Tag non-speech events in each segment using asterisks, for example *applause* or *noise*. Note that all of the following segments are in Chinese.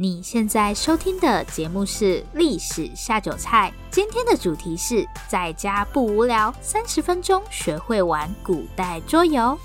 你现在收听的节目是《历史下酒菜》，今天的主题是在家不无聊，三十分钟学会玩古代桌游。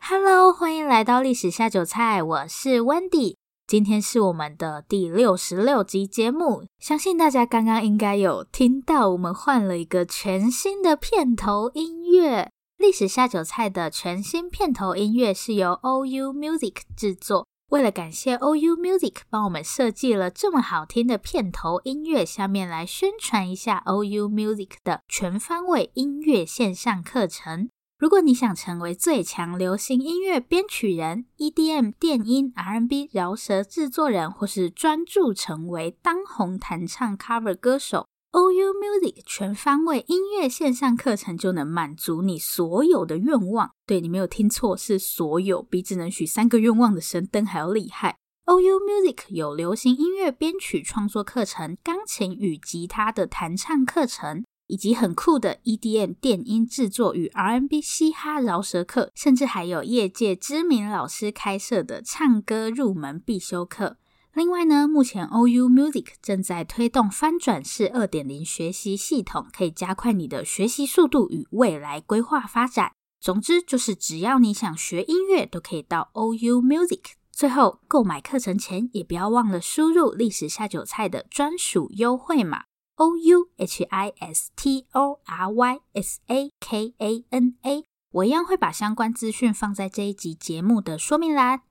Hello，欢迎来到《历史下酒菜》，我是 Wendy，今天是我们的第六十六集节目。相信大家刚刚应该有听到，我们换了一个全新的片头音乐。《历史下酒菜》的全新片头音乐是由 OU Music 制作。为了感谢 OU Music 帮我们设计了这么好听的片头音乐，下面来宣传一下 OU Music 的全方位音乐线上课程。如果你想成为最强流行音乐编曲人、EDM 电音、R&B 饶舌制作人，或是专注成为当红弹唱 cover 歌手，OU Music 全方位音乐线上课程就能满足你所有的愿望。对，你没有听错，是所有，比只能许三个愿望的神灯还要厉害。OU Music 有流行音乐编曲创作课程、钢琴与吉他的弹唱课程，以及很酷的 EDM 电音制作与 R&B 嘻哈饶舌课，甚至还有业界知名老师开设的唱歌入门必修课。另外呢，目前 OU Music 正在推动翻转式二点零学习系统，可以加快你的学习速度与未来规划发展。总之，就是只要你想学音乐，都可以到 OU Music。最后，购买课程前也不要忘了输入历史下酒菜的专属优惠码 O U H I S T O R Y S A K A N A。我一样会把相关资讯放在这一集节目的说明栏。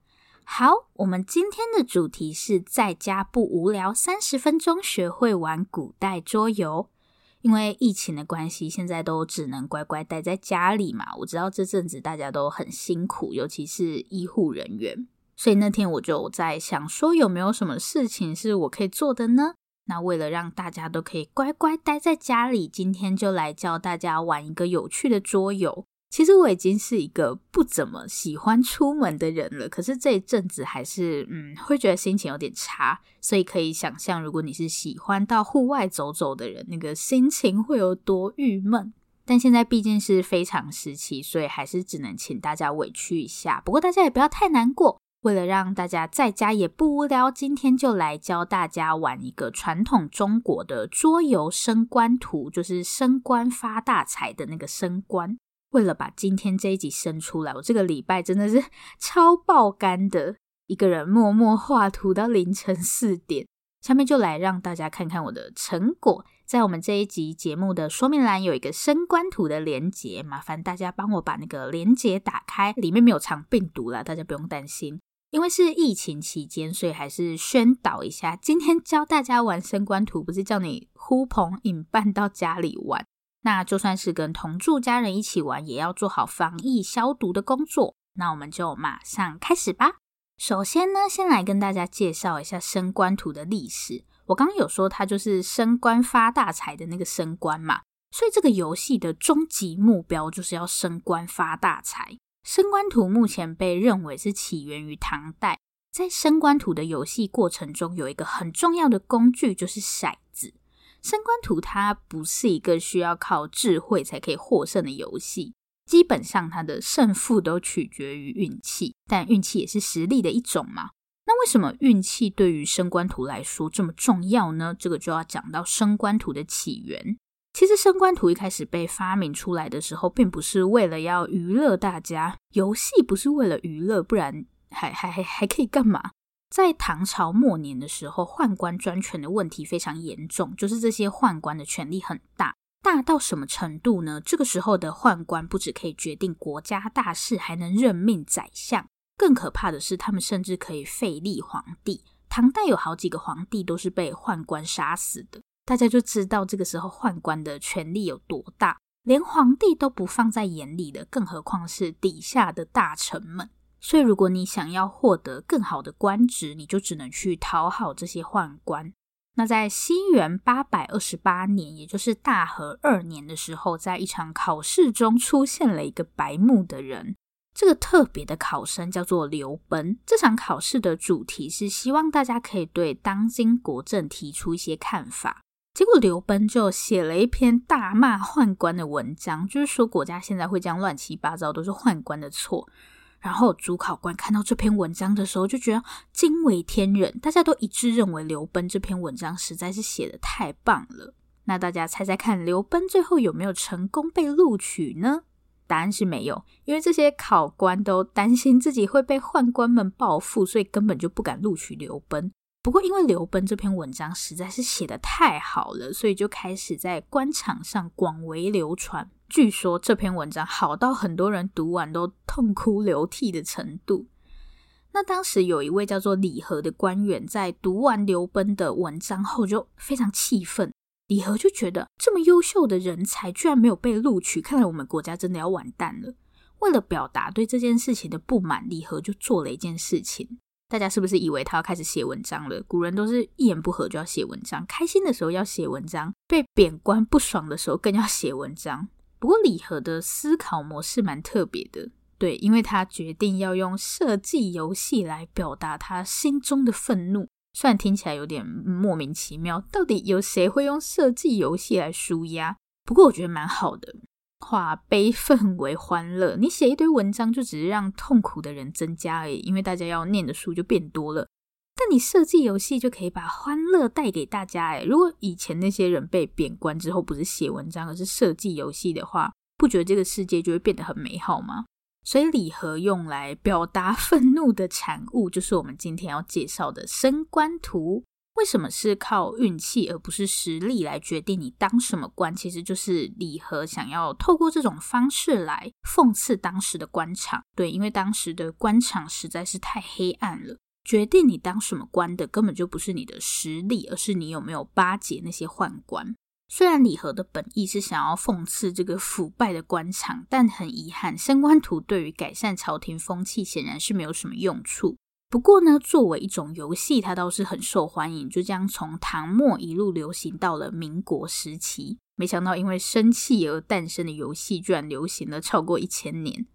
好，我们今天的主题是在家不无聊，三十分钟学会玩古代桌游。因为疫情的关系，现在都只能乖乖待在家里嘛。我知道这阵子大家都很辛苦，尤其是医护人员。所以那天我就在想说，有没有什么事情是我可以做的呢？那为了让大家都可以乖乖待在家里，今天就来教大家玩一个有趣的桌游。其实我已经是一个不怎么喜欢出门的人了，可是这一阵子还是嗯，会觉得心情有点差，所以可以想象，如果你是喜欢到户外走走的人，那个心情会有多郁闷。但现在毕竟是非常时期，所以还是只能请大家委屈一下。不过大家也不要太难过，为了让大家在家也不无聊，今天就来教大家玩一个传统中国的桌游——升官图，就是升官发大财的那个升官。为了把今天这一集生出来，我这个礼拜真的是 *laughs* 超爆肝的，一个人默默画图到凌晨 *laughs* 四点。下面就来让大家看看我的成果，在我们这一集节目的说明栏有一个升官图的连接，麻烦大家帮我把那个连接打开，里面没有藏病毒啦，大家不用担心。因为是疫情期间，所以还是宣导一下，今天教大家玩升官图，不是叫你呼朋引伴到家里玩。那就算是跟同住家人一起玩，也要做好防疫消毒的工作。那我们就马上开始吧。首先呢，先来跟大家介绍一下升官图的历史。我刚刚有说它就是升官发大财的那个升官嘛，所以这个游戏的终极目标就是要升官发大财。升官图目前被认为是起源于唐代。在升官图的游戏过程中，有一个很重要的工具，就是骰子。升官图它不是一个需要靠智慧才可以获胜的游戏，基本上它的胜负都取决于运气，但运气也是实力的一种嘛。那为什么运气对于升官图来说这么重要呢？这个就要讲到升官图的起源。其实升官图一开始被发明出来的时候，并不是为了要娱乐大家，游戏不是为了娱乐，不然还还还还可以干嘛？在唐朝末年的时候，宦官专权的问题非常严重，就是这些宦官的权力很大，大到什么程度呢？这个时候的宦官不只可以决定国家大事，还能任命宰相。更可怕的是，他们甚至可以废立皇帝。唐代有好几个皇帝都是被宦官杀死的，大家就知道这个时候宦官的权力有多大，连皇帝都不放在眼里的，更何况是底下的大臣们。所以，如果你想要获得更好的官职，你就只能去讨好这些宦官。那在西元八百二十八年，也就是大和二年的时候，在一场考试中出现了一个白目的人。这个特别的考生叫做刘奔。这场考试的主题是希望大家可以对当今国政提出一些看法。结果刘奔就写了一篇大骂宦官的文章，就是说国家现在会这样乱七八糟，都是宦官的错。然后主考官看到这篇文章的时候，就觉得惊为天人，大家都一致认为刘奔这篇文章实在是写得太棒了。那大家猜猜看，刘奔最后有没有成功被录取呢？答案是没有，因为这些考官都担心自己会被宦官们报复，所以根本就不敢录取刘奔。不过，因为刘奔这篇文章实在是写得太好了，所以就开始在官场上广为流传。据说这篇文章好到很多人读完都痛哭流涕的程度。那当时有一位叫做李和的官员，在读完刘奔的文章后，就非常气愤。李和就觉得这么优秀的人才居然没有被录取，看来我们国家真的要完蛋了。为了表达对这件事情的不满，李和就做了一件事情。大家是不是以为他要开始写文章了？古人都是一言不合就要写文章，开心的时候要写文章，被贬官不爽的时候更要写文章。不过李和的思考模式蛮特别的，对，因为他决定要用设计游戏来表达他心中的愤怒。虽然听起来有点莫名其妙，到底有谁会用设计游戏来舒压？不过我觉得蛮好的，化悲愤为欢乐。你写一堆文章，就只是让痛苦的人增加而已，因为大家要念的书就变多了。但你设计游戏就可以把欢乐带给大家，诶，如果以前那些人被贬官之后不是写文章，而是设计游戏的话，不觉得这个世界就会变得很美好吗？所以礼盒用来表达愤怒的产物，就是我们今天要介绍的升官图。为什么是靠运气而不是实力来决定你当什么官？其实就是李和想要透过这种方式来讽刺当时的官场。对，因为当时的官场实在是太黑暗了。决定你当什么官的，根本就不是你的实力，而是你有没有巴结那些宦官。虽然李和的本意是想要讽刺这个腐败的官场，但很遗憾，升官图对于改善朝廷风气显然是没有什么用处。不过呢，作为一种游戏，它倒是很受欢迎，就这样从唐末一路流行到了民国时期。没想到，因为生气而诞生的游戏，居然流行了超过一千年。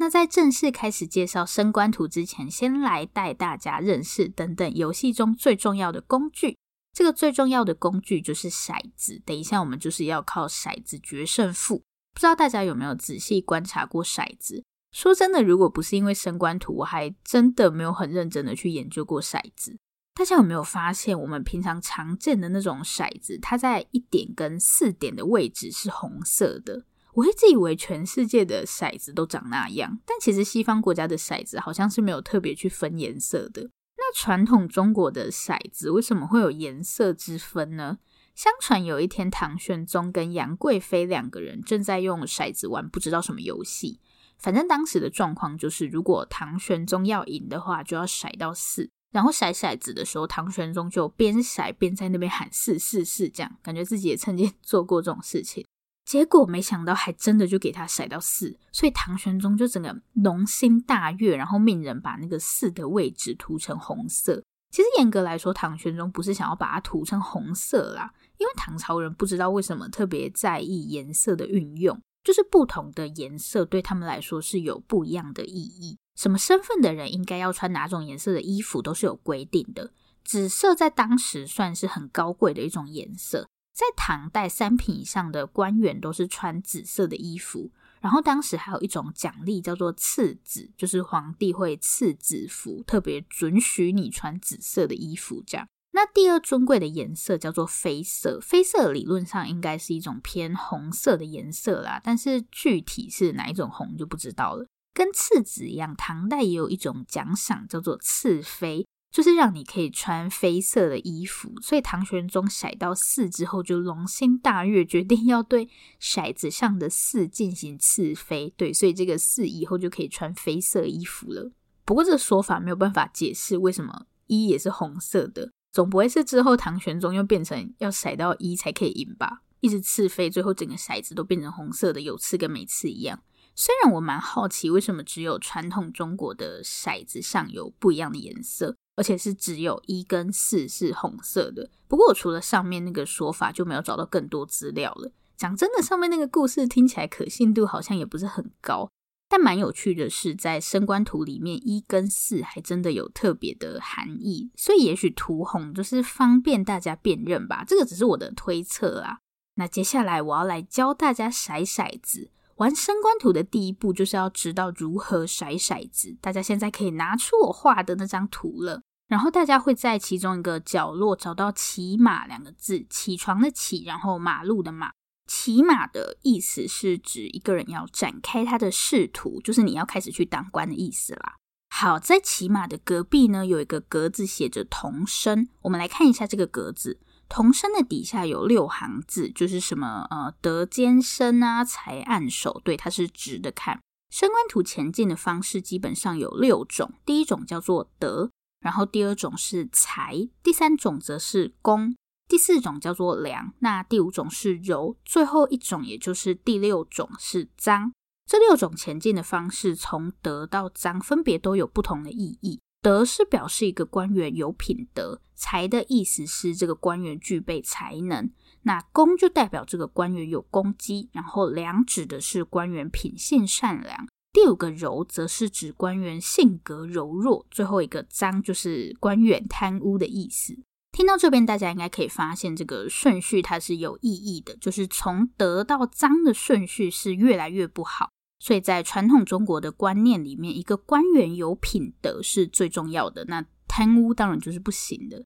那在正式开始介绍升官图之前，先来带大家认识等等游戏中最重要的工具。这个最重要的工具就是骰子。等一下，我们就是要靠骰子决胜负。不知道大家有没有仔细观察过骰子？说真的，如果不是因为升官图，我还真的没有很认真的去研究过骰子。大家有没有发现，我们平常常见的那种骰子，它在一点跟四点的位置是红色的？我一直以为全世界的骰子都长那样，但其实西方国家的骰子好像是没有特别去分颜色的。那传统中国的骰子为什么会有颜色之分呢？相传有一天，唐玄宗跟杨贵妃两个人正在用骰子玩不知道什么游戏。反正当时的状况就是，如果唐玄宗要赢的话，就要骰到四。然后骰骰子的时候，唐玄宗就边骰边在那边喊四四四，这样感觉自己也曾经 *laughs* 做过这种事情。结果没想到，还真的就给他骰到四，所以唐玄宗就整个龙心大悦，然后命人把那个四的位置涂成红色。其实严格来说，唐玄宗不是想要把它涂成红色啦，因为唐朝人不知道为什么特别在意颜色的运用，就是不同的颜色对他们来说是有不一样的意义。什么身份的人应该要穿哪种颜色的衣服都是有规定的。紫色在当时算是很高贵的一种颜色。在唐代，三品以上的官员都是穿紫色的衣服，然后当时还有一种奖励叫做赐紫，就是皇帝会赐紫服，特别准许你穿紫色的衣服。这样，那第二尊贵的颜色叫做绯色，绯色理论上应该是一种偏红色的颜色啦，但是具体是哪一种红就不知道了。跟赐紫一样，唐代也有一种奖赏叫做赐绯。就是让你可以穿绯色的衣服，所以唐玄宗骰到四之后就龙心大悦，决定要对骰子上的四进行赐绯。对，所以这个四以后就可以穿绯色衣服了。不过这个说法没有办法解释为什么一也是红色的，总不会是之后唐玄宗又变成要骰到一才可以赢吧？一直赐绯，最后整个骰子都变成红色的，有刺跟没刺一样。虽然我蛮好奇为什么只有传统中国的骰子上有不一样的颜色。而且是只有一跟四是红色的。不过我除了上面那个说法，就没有找到更多资料了。讲真的，上面那个故事听起来可信度好像也不是很高。但蛮有趣的是，在升官图里面，一跟四还真的有特别的含义。所以也许涂红就是方便大家辨认吧。这个只是我的推测啊。那接下来我要来教大家骰骰子。玩升官图的第一步就是要知道如何甩骰子。大家现在可以拿出我画的那张图了，然后大家会在其中一个角落找到“骑马”两个字，起床的起，然后马路的马。骑马的意思是指一个人要展开他的仕途，就是你要开始去当官的意思啦。好，在骑马的隔壁呢，有一个格子写着“童声”，我们来看一下这个格子。童声的底下有六行字，就是什么呃得兼升啊，才按手，对，它是直的看。升官图前进的方式基本上有六种，第一种叫做得，然后第二种是才，第三种则是攻，第四种叫做良，那第五种是柔，最后一种也就是第六种是臧。这六种前进的方式从德到臧分别都有不同的意义。德是表示一个官员有品德，才的意思是这个官员具备才能，那功就代表这个官员有功绩，然后良指的是官员品性善良，第五个柔则是指官员性格柔弱，最后一个臧就是官员贪污的意思。听到这边，大家应该可以发现这个顺序它是有意义的，就是从得到臧的顺序是越来越不好。所以在传统中国的观念里面，一个官员有品德是最重要的，那贪污当然就是不行的。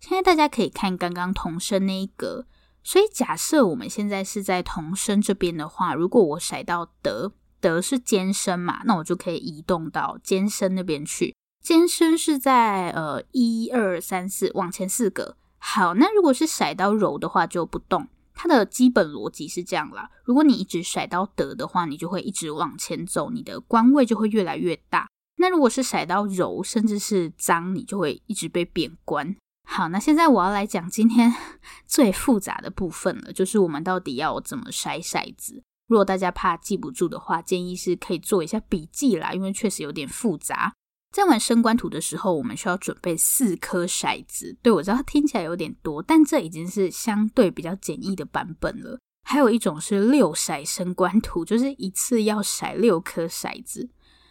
现在大家可以看刚刚同声那一格，所以假设我们现在是在同声这边的话，如果我甩到德，德是兼升嘛，那我就可以移动到兼升那边去。兼升是在呃一二三四往前四格。好，那如果是甩到柔的话，就不动。它的基本逻辑是这样啦，如果你一直甩到德的话，你就会一直往前走，你的官位就会越来越大。那如果是甩到柔，甚至是脏，你就会一直被贬官。好，那现在我要来讲今天 *laughs* 最复杂的部分了，就是我们到底要怎么甩骰子。如果大家怕记不住的话，建议是可以做一下笔记啦，因为确实有点复杂。在玩升官图的时候，我们需要准备四颗骰子。对，我知道听起来有点多，但这已经是相对比较简易的版本了。还有一种是六骰升官图，就是一次要骰六颗骰子。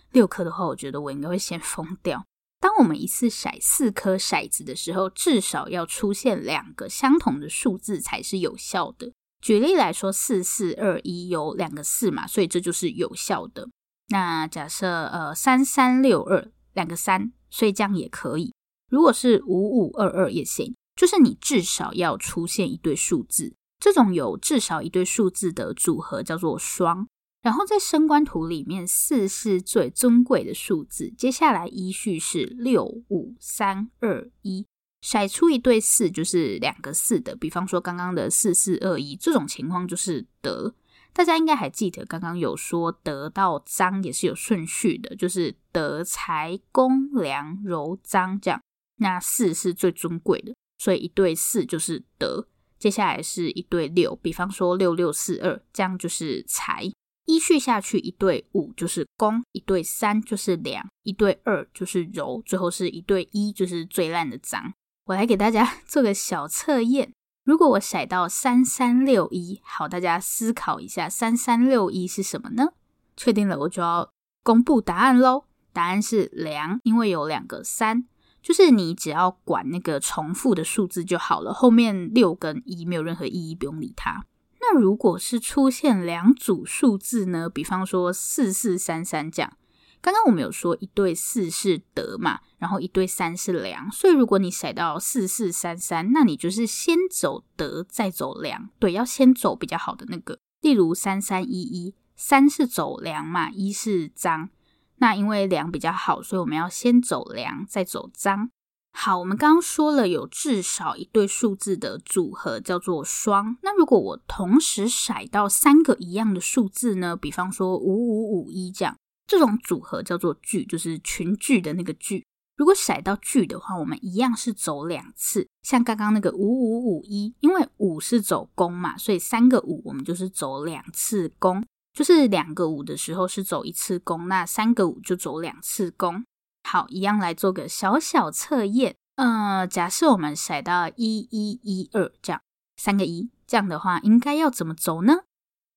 六颗的话，我觉得我应该会先疯掉。当我们一次骰四颗骰子的时候，至少要出现两个相同的数字才是有效的。举例来说，四四二一有两个四嘛，所以这就是有效的。那假设呃三三六二。两个三，所以这样也可以。如果是五五二二也行，就是你至少要出现一对数字。这种有至少一对数字的组合叫做双。然后在升官图里面，四是最尊贵的数字，接下来依序是六五三二一，甩出一对四就是两个四的。比方说刚刚的四四二一，这种情况就是得。大家应该还记得，刚刚有说得到臧也是有顺序的，就是德才攻良柔臧这样。那四是最尊贵的，所以一对四就是德。接下来是一对六，比方说六六四二，这样就是才。依序下去，一对五就是攻，一对三就是良，一对二就是柔，最后是一对一就是最烂的臧。我来给大家做个小测验。如果我骰到三三六一，好，大家思考一下，三三六一是什么呢？确定了，我就要公布答案喽。答案是两，因为有两个三，就是你只要管那个重复的数字就好了，后面六跟一没有任何意义，不用理它。那如果是出现两组数字呢？比方说四四三三这样。刚刚我们有说一对四是德嘛，然后一对三是良，所以如果你甩到四四三三，那你就是先走德再走良，对，要先走比较好的那个。例如三三一一，三是走良嘛，一是臧，那因为良比较好，所以我们要先走良再走臧。好，我们刚刚说了有至少一对数字的组合叫做双，那如果我同时甩到三个一样的数字呢？比方说五五五一这样。这种组合叫做聚，就是群聚的那个聚。如果甩到聚的话，我们一样是走两次。像刚刚那个五五五一，因为五是走攻嘛，所以三个五我们就是走两次攻。就是两个五的时候是走一次攻，那三个五就走两次攻。好，一样来做个小小测验。呃，假设我们甩到一一一二这样，三个一，这样的话应该要怎么走呢？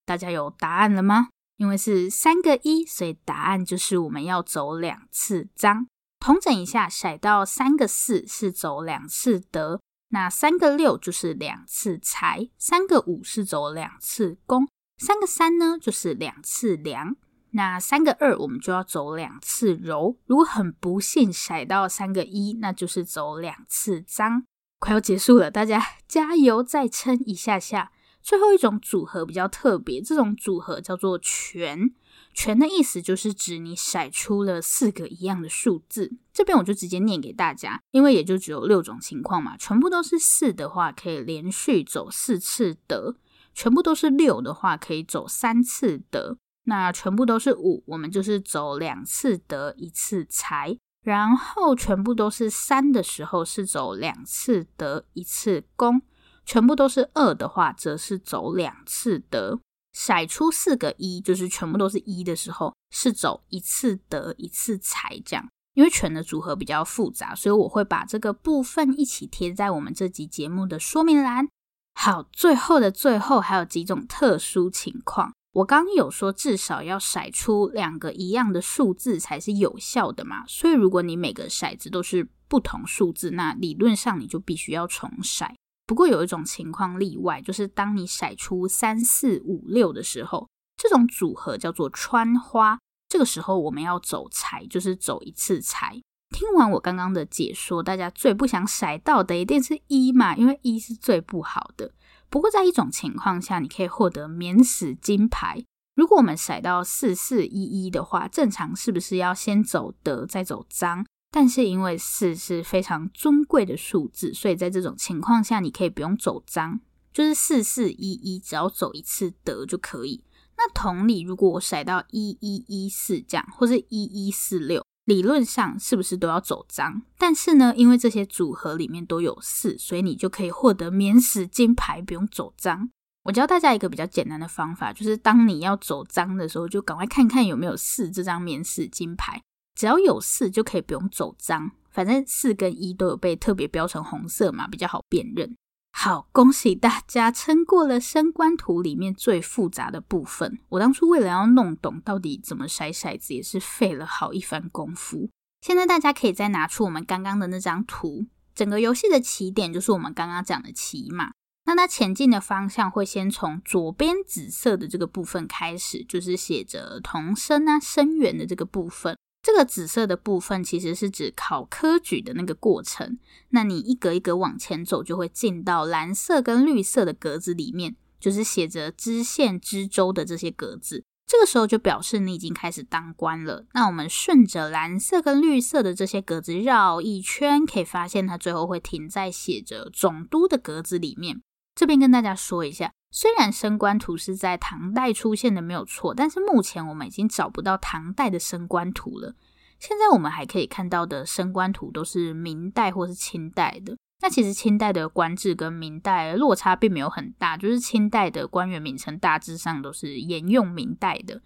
大家有答案了吗？因为是三个一，所以答案就是我们要走两次臧。统整一下，骰到三个四是走两次得，那三个六就是两次才，三个五是走两次攻，三个三呢，就是两次梁。那三个二，我们就要走两次柔。如果很不幸骰到三个一，那就是走两次张。快要结束了，大家加油，再撑一下下。最后一种组合比较特别，这种组合叫做全。全的意思就是指你甩出了四个一样的数字。这边我就直接念给大家，因为也就只有六种情况嘛。全部都是四的话，可以连续走四次得；全部都是六的话，可以走三次得。那全部都是五，我们就是走两次得一次财，然后全部都是三的时候是走两次得一次攻，全部都是二的话则是走两次得。骰出四个一，就是全部都是一的时候是走一次得一次财这样。因为全的组合比较复杂，所以我会把这个部分一起贴在我们这集节目的说明栏。好，最后的最后还有几种特殊情况。我刚刚有说，至少要骰出两个一样的数字才是有效的嘛，所以如果你每个骰子都是不同数字，那理论上你就必须要重骰。不过有一种情况例外，就是当你骰出三四五六的时候，这种组合叫做穿花，这个时候我们要走财，就是走一次财。听完我刚刚的解说，大家最不想骰到的一定是一嘛，因为一是最不好的。不过，在一种情况下，你可以获得免死金牌。如果我们骰到四四一一的话，正常是不是要先走德再走张？但是因为四是非常尊贵的数字，所以在这种情况下，你可以不用走张，就是四四一一，只要走一次得就可以。那同理，如果我骰到一一一四这样，或是一一四六。理论上是不是都要走张？但是呢，因为这些组合里面都有四，所以你就可以获得免死金牌，不用走张。我教大家一个比较简单的方法，就是当你要走张的时候，就赶快看看有没有四这张免死金牌。只要有四，就可以不用走张。反正四跟一都有被特别标成红色嘛，比较好辨认。好，恭喜大家撑过了升官图里面最复杂的部分。我当初为了要弄懂到底怎么筛骰子，也是费了好一番功夫。现在大家可以再拿出我们刚刚的那张图，整个游戏的起点就是我们刚刚讲的骑马。那它前进的方向会先从左边紫色的这个部分开始，就是写着同声啊声源的这个部分。这个紫色的部分其实是指考科举的那个过程，那你一格一格往前走，就会进到蓝色跟绿色的格子里面，就是写着知县、知州的这些格子。这个时候就表示你已经开始当官了。那我们顺着蓝色跟绿色的这些格子绕一圈，可以发现它最后会停在写着总督的格子里面。这边跟大家说一下。虽然升官图是在唐代出现的没有错，但是目前我们已经找不到唐代的升官图了。现在我们还可以看到的升官图都是明代或是清代的。那其实清代的官制跟明代落差并没有很大，就是清代的官员名称大致上都是沿用明代的。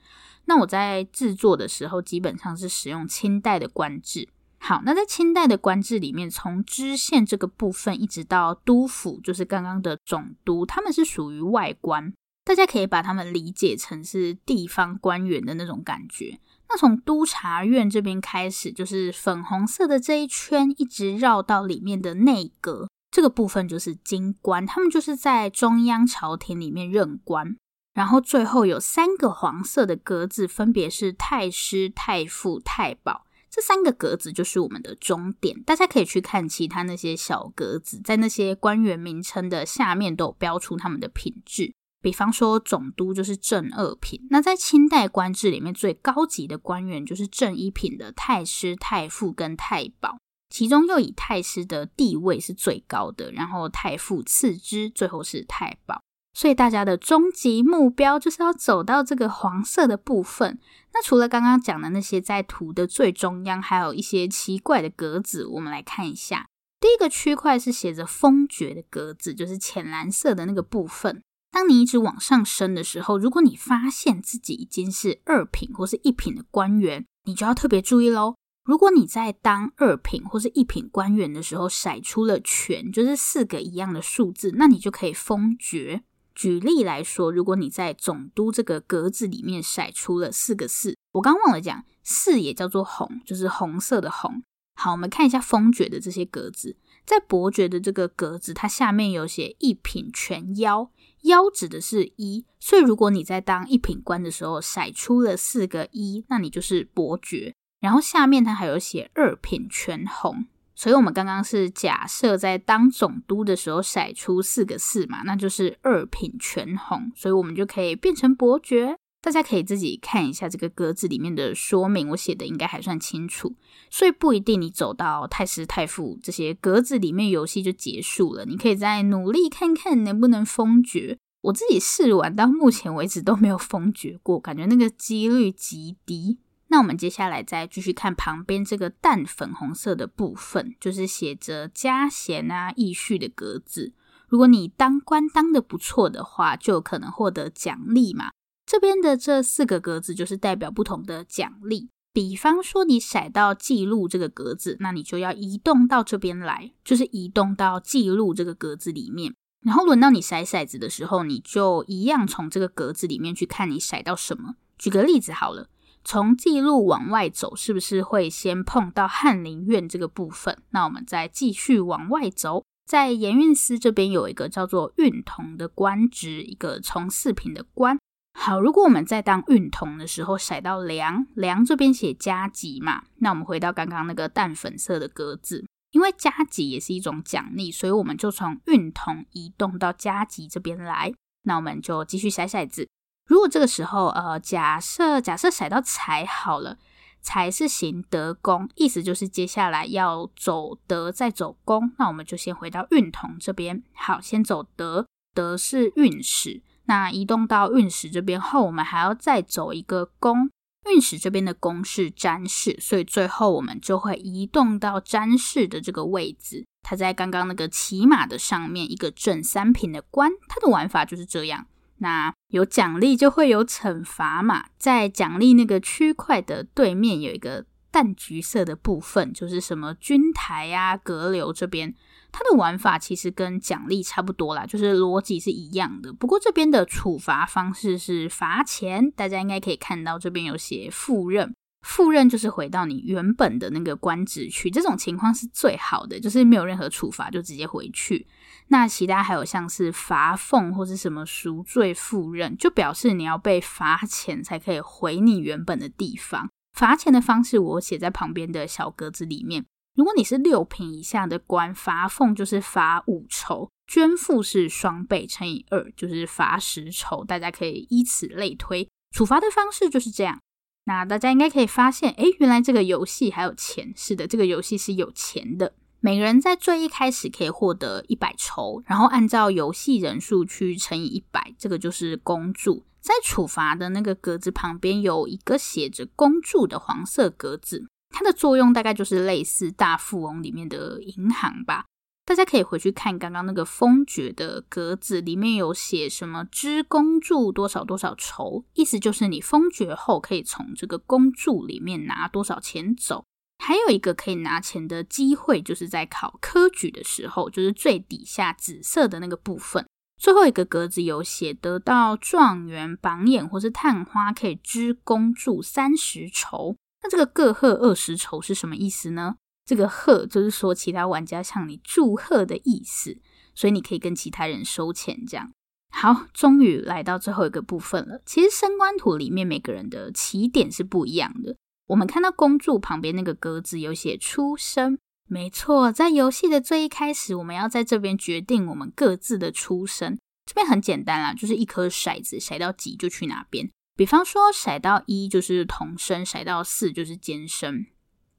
那我在制作的时候基本上是使用清代的官制。好，那在清代的官制里面，从知县这个部分一直到督府，就是刚刚的总督，他们是属于外官，大家可以把他们理解成是地方官员的那种感觉。那从督察院这边开始，就是粉红色的这一圈，一直绕到里面的内阁，这个部分就是京官，他们就是在中央朝廷里面任官。然后最后有三个黄色的格子，分别是太师、太傅、太保。这三个格子就是我们的终点，大家可以去看其他那些小格子，在那些官员名称的下面都有标出他们的品质。比方说总督就是正二品，那在清代官制里面最高级的官员就是正一品的太师、太傅跟太保，其中又以太师的地位是最高的，然后太傅次之，最后是太保。所以大家的终极目标就是要走到这个黄色的部分。那除了刚刚讲的那些在图的最中央，还有一些奇怪的格子，我们来看一下。第一个区块是写着封爵的格子，就是浅蓝色的那个部分。当你一直往上升的时候，如果你发现自己已经是二品或是一品的官员，你就要特别注意喽。如果你在当二品或是一品官员的时候，甩出了全，就是四个一样的数字，那你就可以封爵。举例来说，如果你在总督这个格子里面甩出了四个四，我刚忘了讲，四也叫做红，就是红色的红。好，我们看一下封爵的这些格子，在伯爵的这个格子，它下面有写一品全邀，邀指的是一，所以如果你在当一品官的时候甩出了四个一，那你就是伯爵。然后下面它还有写二品全红。所以我们刚刚是假设在当总督的时候骰出四个四嘛，那就是二品全红，所以我们就可以变成伯爵。大家可以自己看一下这个格子里面的说明，我写的应该还算清楚。所以不一定你走到太师太傅这些格子里面游戏就结束了，你可以再努力看看能不能封爵。我自己试玩到目前为止都没有封爵过，感觉那个几率极低。那我们接下来再继续看旁边这个淡粉红色的部分，就是写着加衔啊、易叙的格子。如果你当官当的不错的话，就有可能获得奖励嘛。这边的这四个格子就是代表不同的奖励。比方说你骰到记录这个格子，那你就要移动到这边来，就是移动到记录这个格子里面。然后轮到你骰骰子的时候，你就一样从这个格子里面去看你骰到什么。举个例子好了。从记录往外走，是不是会先碰到翰林院这个部分？那我们再继续往外走，在盐运司这边有一个叫做运同的官职，一个从四品的官。好，如果我们在当运同的时候甩到梁梁这边写加给嘛，那我们回到刚刚那个淡粉色的格子，因为加给也是一种奖励，所以我们就从运同移动到加给这边来。那我们就继续骰骰子。如果这个时候，呃，假设假设骰到财好了，财是行德宫，意思就是接下来要走德再走宫，那我们就先回到运同这边。好，先走德，德是运使，那移动到运使这边后，我们还要再走一个宫，运使这边的宫是占士，所以最后我们就会移动到占士的这个位置。它在刚刚那个骑马的上面，一个正三品的官，它的玩法就是这样。那有奖励就会有惩罚嘛，在奖励那个区块的对面有一个淡橘色的部分，就是什么军台啊、阁楼这边，它的玩法其实跟奖励差不多啦，就是逻辑是一样的。不过这边的处罚方式是罚钱，大家应该可以看到这边有写赴任。赴任就是回到你原本的那个官职去，这种情况是最好的，就是没有任何处罚就直接回去。那其他还有像是罚俸或是什么赎罪赴任，就表示你要被罚钱才可以回你原本的地方。罚钱的方式我写在旁边的小格子里面。如果你是六品以下的官，罚俸就是罚五酬，捐赋是双倍乘以二，就是罚十酬。大家可以以此类推，处罚的方式就是这样。那大家应该可以发现，诶，原来这个游戏还有钱。是的，这个游戏是有钱的。每个人在最一开始可以获得一百酬，然后按照游戏人数去乘以一百，这个就是公助。在处罚的那个格子旁边有一个写着公助的黄色格子，它的作用大概就是类似大富翁里面的银行吧。大家可以回去看刚刚那个封爵的格子，里面有写什么“支公助多少多少酬”，意思就是你封爵后可以从这个公助里面拿多少钱走。还有一个可以拿钱的机会，就是在考科举的时候，就是最底下紫色的那个部分。最后一个格子有写，得到状元、榜眼或是探花可以支公助三十筹。那这个各贺二十筹是什么意思呢？这个贺就是说其他玩家向你祝贺的意思，所以你可以跟其他人收钱。这样好，终于来到最后一个部分了。其实升官图里面每个人的起点是不一样的。我们看到公助旁边那个格子有写出生，没错，在游戏的最一开始，我们要在这边决定我们各自的出生。这边很简单啦，就是一颗骰子，骰到几就去哪边。比方说，骰到一就是童生，骰到四就是监生。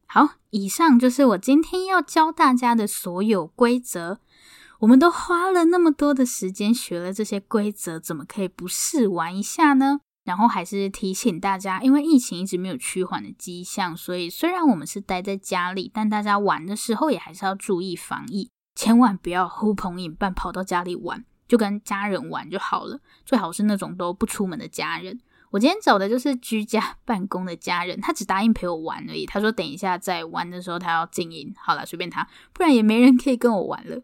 好，以上就是我今天要教大家的所有规则。我们都花了那么多的时间学了这些规则，怎么可以不试玩一下呢？然后还是提醒大家，因为疫情一直没有趋缓的迹象，所以虽然我们是待在家里，但大家玩的时候也还是要注意防疫，千万不要呼朋引伴跑到家里玩，就跟家人玩就好了。最好是那种都不出门的家人。我今天找的就是居家 *laughs* 办公的家人，他只答应陪我玩而已。他说等一下在玩的时候他要静音，好了，随便他，不然也没人可以跟我玩了。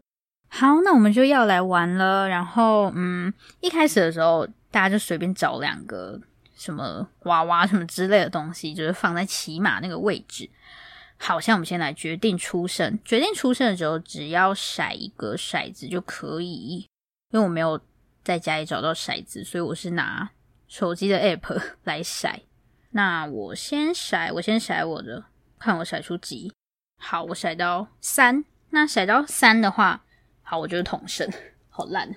好，那我们就要来玩了。然后，嗯，一开始的时候大家就随便找两个什么娃娃什么之类的东西，就是放在骑马那个位置。好，像我们先来决定出生。决定出生的时候，只要骰一个骰子就可以。因为我没有在家里找到骰子，所以我是拿手机的 app *laughs* 来骰。那我先骰，我先骰我的，看我骰出几。好，我骰到三。那骰到三的话，好，我就是同生，好烂。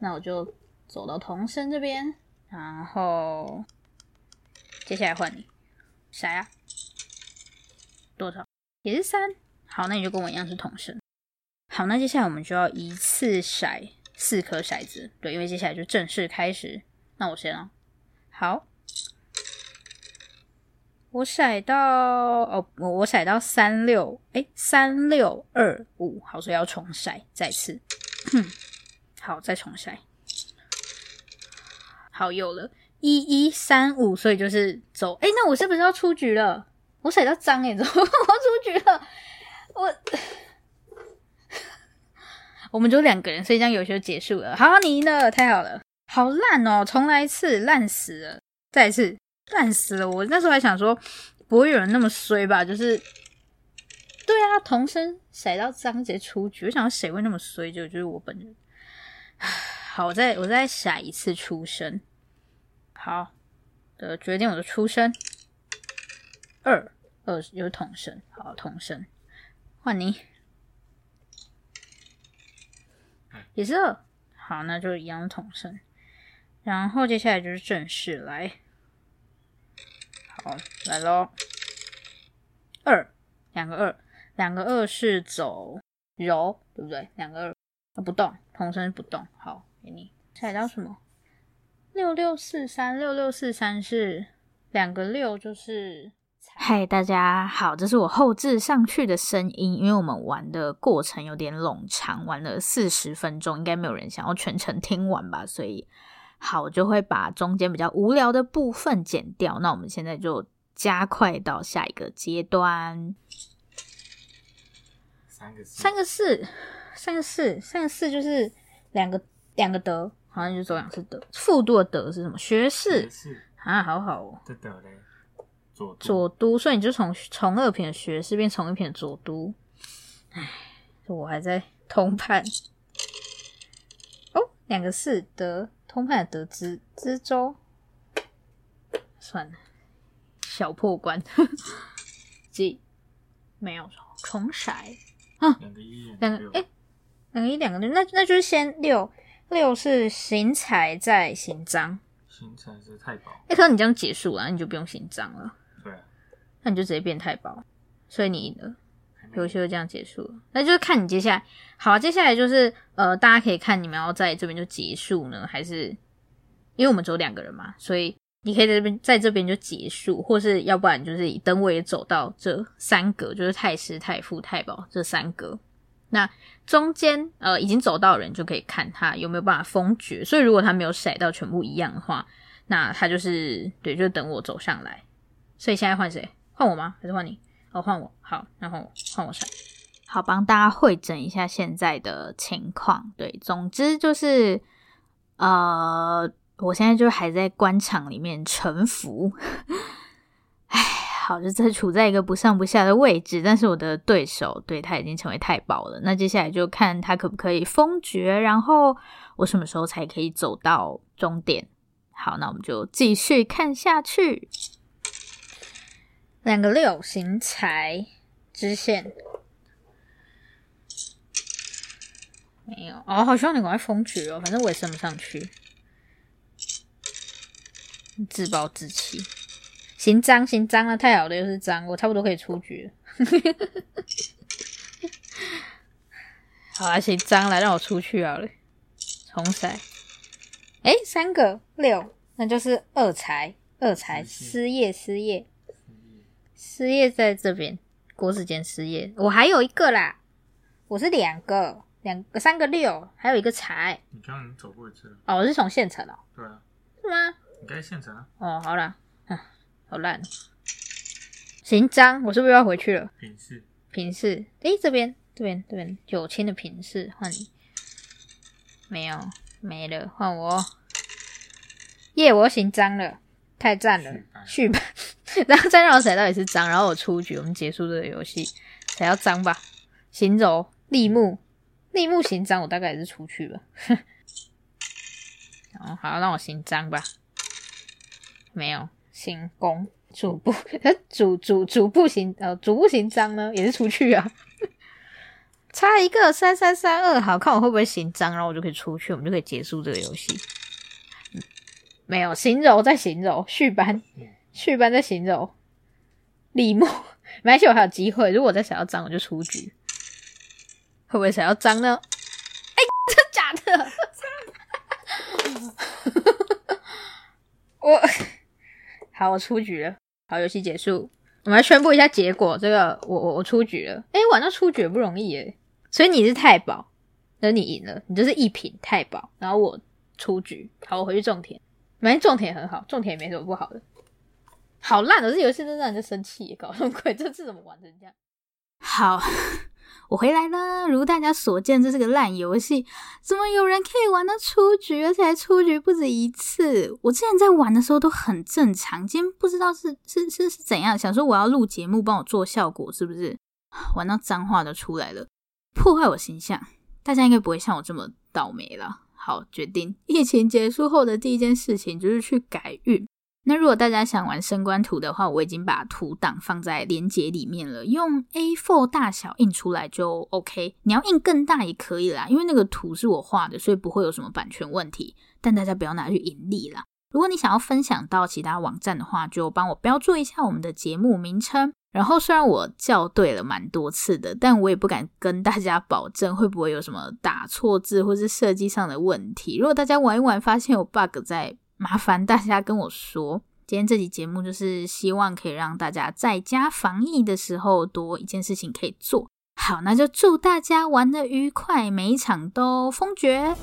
那我就走到童生这边，然后接下来换你骰啊。多少？也是三。好，那你就跟我一样是童生。好，那接下来我们就要一次骰四颗骰子，对，因为接下来就正式开始。那我先啊。好，我骰到哦，我我骰到三六，哎，三六二五。好，所以要重骰，再次。哼 *coughs* 好，再重骰。好，有了一一三五，所以就是走。哎，那我是不是要出局了？我甩到脏哎，怎 *laughs* 么我出局了？我 *laughs* 我们只有两个人，所以这样游戏就结束了。好，你赢了，太好了，好烂哦，重来一次，烂死了，再一次，烂死了。我那时候还想说，不会有人那么衰吧？就是，对啊，同生甩到张杰出局。我想谁会那么衰？就就是我本人。*sighs* 好，我再我再甩一次出生。好的，决定我的出生。二。二有童生，好，童生，换你，也是二，好，那就一样童生，然后接下来就是正式来，好，来喽，二，两个二，两个二是走柔，对不对？两个二，啊，不动，同声不动，好，给你，踩到什么？六六四三，六六四三是两个六，就是。嗨，大家好，这是我后置上去的声音，因为我们玩的过程有点冗长，玩了四十分钟，应该没有人想要全程听完吧，所以好，我就会把中间比较无聊的部分剪掉。那我们现在就加快到下一个阶段。三个四，三个四，三个四，三个四就是两个两个德，好像就走两次德。副都的德是什么？学士，啊，好好哦。左都，左都，所以你就从从二品的学士变从一品的左都。唉，我还在通判。哦，两个四德，通判的德知知州。算了，小破关。*laughs* 几？没有重骰啊？两个一，两个哎，两个一，两个六，那那就是先六六是行财在行章。行财是太保。哎，可是你这样结束了，你就不用行章了。对那你就直接变太保，所以你赢了，游戏就这样结束了。那就是看你接下来，好啊，接下来就是呃，大家可以看你们要在这边就结束呢，还是因为我们只有两个人嘛，所以你可以在这边在这边就结束，或是要不然就是以等我也走到这三格，就是太师、太傅、太保这三格。那中间呃已经走到人就可以看他有没有办法封爵，所以如果他没有甩到全部一样的话，那他就是对，就等我走上来。所以现在换谁？换我吗？还是换你？哦，换我。好，然后换我骰。好，帮大家会诊一下现在的情况。对，总之就是，呃，我现在就还在官场里面沉浮。唉，好，就在处在一个不上不下的位置。但是我的对手，对，他已经成为太保了。那接下来就看他可不可以封爵，然后我什么时候才可以走到终点。好，那我们就继续看下去。两个六行财支线没有哦，好希望你赶快封爵哦，反正我也升不上去，自暴自弃。行章行章了，太好了，又是章，我差不多可以出局了。*laughs* 好啊，行章了，让我出去好了，重骰。哎，三个六，那就是二财，二财失业失业。失业在这边，国子监失业。我还有一个啦，我是两个，两个三个六，还有一个财。你刚刚走过一次了。哦，我是从县城哦。对啊。是吗？你该县城啊。哦，好啦，啊，好烂。行章，我是不是要回去了？平视，平视，诶，这边，这边，这边，九千的平视，换你。没有，没了，换我。耶，我又行章了，太赞了，续吧。*laughs* 然后再让我猜到底是张，然后我出局，我们结束这个游戏。谁要张吧？行走立木，立木行张，我大概也是出去吧。*laughs* 哦，好，让我行张吧。没有行宫，主步，*laughs* 主主主步行，呃，主步行张呢，也是出去啊。*laughs* 差一个三三三二，好，看我会不会行章，然后我就可以出去，我们就可以结束这个游戏。嗯，没有行柔在行柔，续班续班在行柔，立木，没关系，我还有机会。如果我再想要张，我就出局。会不会想要张呢？哎、欸，*laughs* 真假的？我好，我出局了。好，游戏结束，我们来宣布一下结果。这个，我我我出局了。哎、玩到出局也不容易耶。所以你是太保，那你赢了，你就是一品太保，然后我出局。好，我回去种田，反正种田很好，种田也没什么不好的。好烂的，这游戏真的让人生气，搞什么鬼？*laughs* 这次怎么玩成这样？好，我回来了。如大家所见，这是个烂游戏，怎么有人可以玩到出局，而且还出局不止一次？我之前在玩的时候都很正常，今天不知道是是是是怎样，想说我要录节目帮我做效果，是不是？玩到脏话都出来了。破坏我形象，大家应该不会像我这么倒霉了。好，决定 *laughs* 疫情结束后的第一件事情就是去改运。那如果大家想玩升官图的话，我已经把图档放在连接里面了，用 A4 大小印出来就 OK。你要印更大也可以啦，因为那个图是我画的，所以不会有什么版权问题。但大家不要拿去盈利啦。如果你想要分享到其他网站的话，就帮我标注一下我们的节目名称。然后虽然我校对了蛮多次的，但我也不敢跟大家保证会不会有什么打错字或是设计上的问题。如果大家玩一玩发现有 bug 在，麻烦大家跟我说。今天这集节目就是希望可以让大家在家防疫的时候多一件事情可以做。好，那就祝大家玩得愉快，每一场都封爵。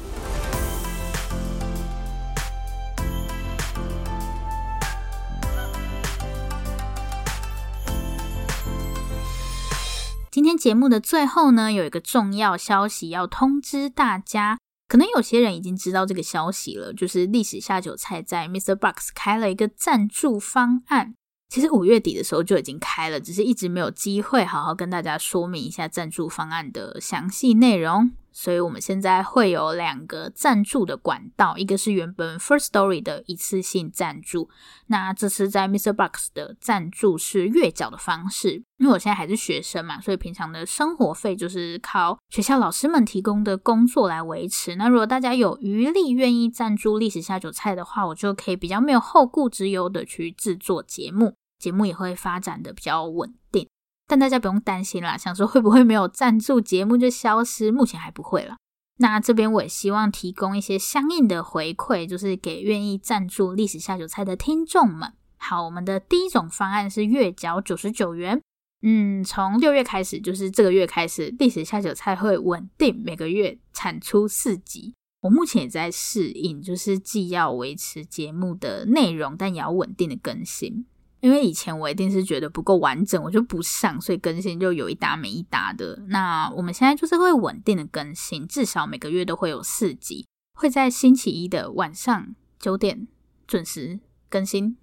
今天节目的最后呢，有一个重要消息要通知大家，可能有些人已经知道这个消息了，就是历史下酒菜在 MixerBox 开了一个赞助方案。其实五月底的时候就已经开了，只是一直没有机会好好跟大家说明一下赞助方案的详细内容。所以我们现在会有两个赞助的管道，一个是原本 First Story 的一次性赞助，那这次在 Mr. Box 的赞助是月缴的方式。因为我现在还是学生嘛，所以平常的生活费就是靠学校老师们提供的工作来维持。那如果大家有余力愿意赞助历史下酒菜的话，我就可以比较没有后顾之忧的去制作节目，节目也会发展的比较稳定。但大家不用担心啦，想说会不会没有赞助节目就消失？目前还不会了。那这边我也希望提供一些相应的回馈，就是给愿意赞助历史下酒菜的听众们。好，我们的第一种方案是月缴九十九元。嗯，从六月开始，就是这个月开始，历史下酒菜会稳定每个月产出四集。我目前也在适应，就是既要维持节目的内容，但也要稳定的更新。因为以前我一定是觉得不够完整，我就不上，所以更新就有一搭没一搭的。那我们现在就是会稳定的更新，至少每个月都会有四集，会在星期一的晚上九点准时更新，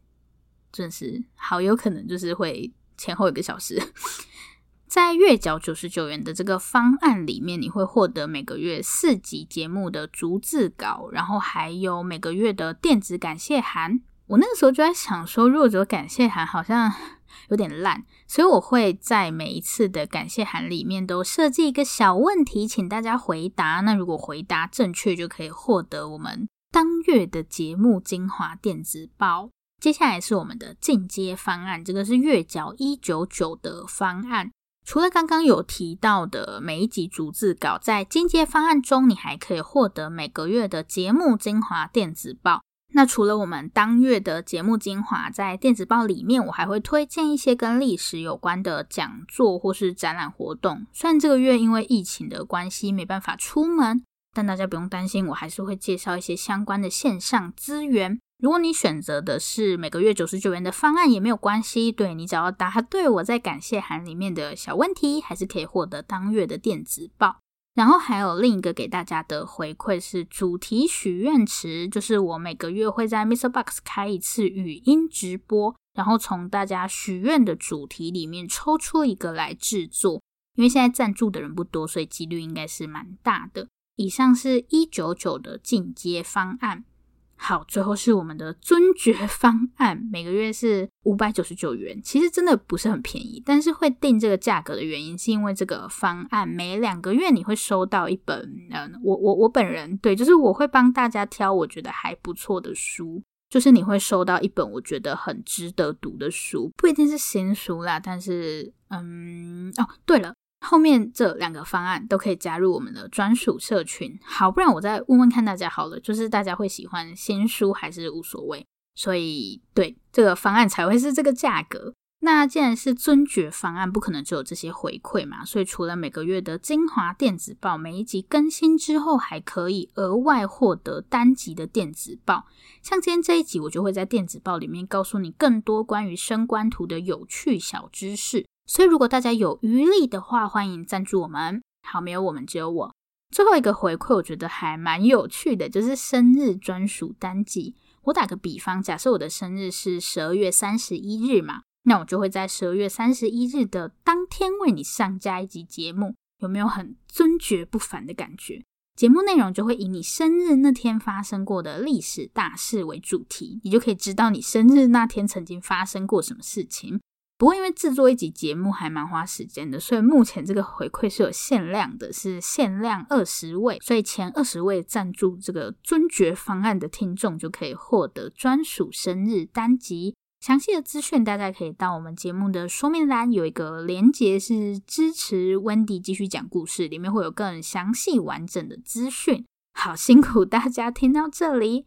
准时，好有可能就是会前后一个小时。*laughs* 在月缴九十九元的这个方案里面，你会获得每个月四集节目的逐字稿，然后还有每个月的电子感谢函。我那个时候就在想说，如果只有感谢函好像 *laughs* 有点烂，所以我会在每一次的感谢函里面都设计一个小问题，请大家回答。那如果回答正确，就可以获得我们当月的节目精华电子报。接下来是我们的进阶方案，这个是月缴一九九的方案。除了刚刚有提到的每一集逐字稿，在进阶方案中，你还可以获得每个月的节目精华电子报。那除了我们当月的节目精华，在电子报里面，我还会推荐一些跟历史有关的讲座或是展览活动。虽然这个月因为疫情的关系没办法出门，但大家不用担心，我还是会介绍一些相关的线上资源。如果你选择的是每个月九十九元的方案，也没有关系。对，你只要答对我在感谢函里面的小问题，还是可以获得当月的电子报。然后还有另一个给大家的回馈是主题许愿池，就是我每个月会在 Mr. Box 开一次语音直播，然后从大家许愿的主题里面抽出一个来制作。因为现在赞助的人不多，所以几率应该是蛮大的。以上是一九九的进阶方案。好，最后是我们的尊爵方案，每个月是五百九十九元，其实真的不是很便宜。但是会定这个价格的原因，是因为这个方案每两个月你会收到一本，嗯，我我我本人对，就是我会帮大家挑我觉得还不错的书，就是你会收到一本我觉得很值得读的书，不一定是新书啦，但是，嗯，哦，对了。后面这两个方案都可以加入我们的专属社群。好，不然我再问问看大家好了，就是大家会喜欢新书还是无所谓？所以对这个方案才会是这个价格。那既然是尊爵方案，不可能只有这些回馈嘛，所以除了每个月的精华电子报，每一集更新之后还可以额外获得单集的电子报。像今天这一集，我就会在电子报里面告诉你更多关于升官图的有趣小知识。所以，如果大家有余力的话，欢迎赞助我们。好，没有我们，只有我。最后一个回馈，我觉得还蛮有趣的，就是生日专属单集。我打个比方，假设我的生日是十二月三十一日嘛，那我就会在十二月三十一日的当天为你上架一集节目，有没有很尊爵不凡的感觉？节目内容就会以你生日那天发生过的历史大事为主题，你就可以知道你生日那天曾经发生过什么事情。不过，因为制作一集节目还蛮花时间的，所以目前这个回馈是有限量的，是限量二十位，所以前二十位赞助这个尊爵方案的听众就可以获得专属生日单集。详细的资讯大家可以到我们节目的说明栏有一个连结，是支持 Wendy 继续讲故事，里面会有更详细完整的资讯。好辛苦大家听到这里。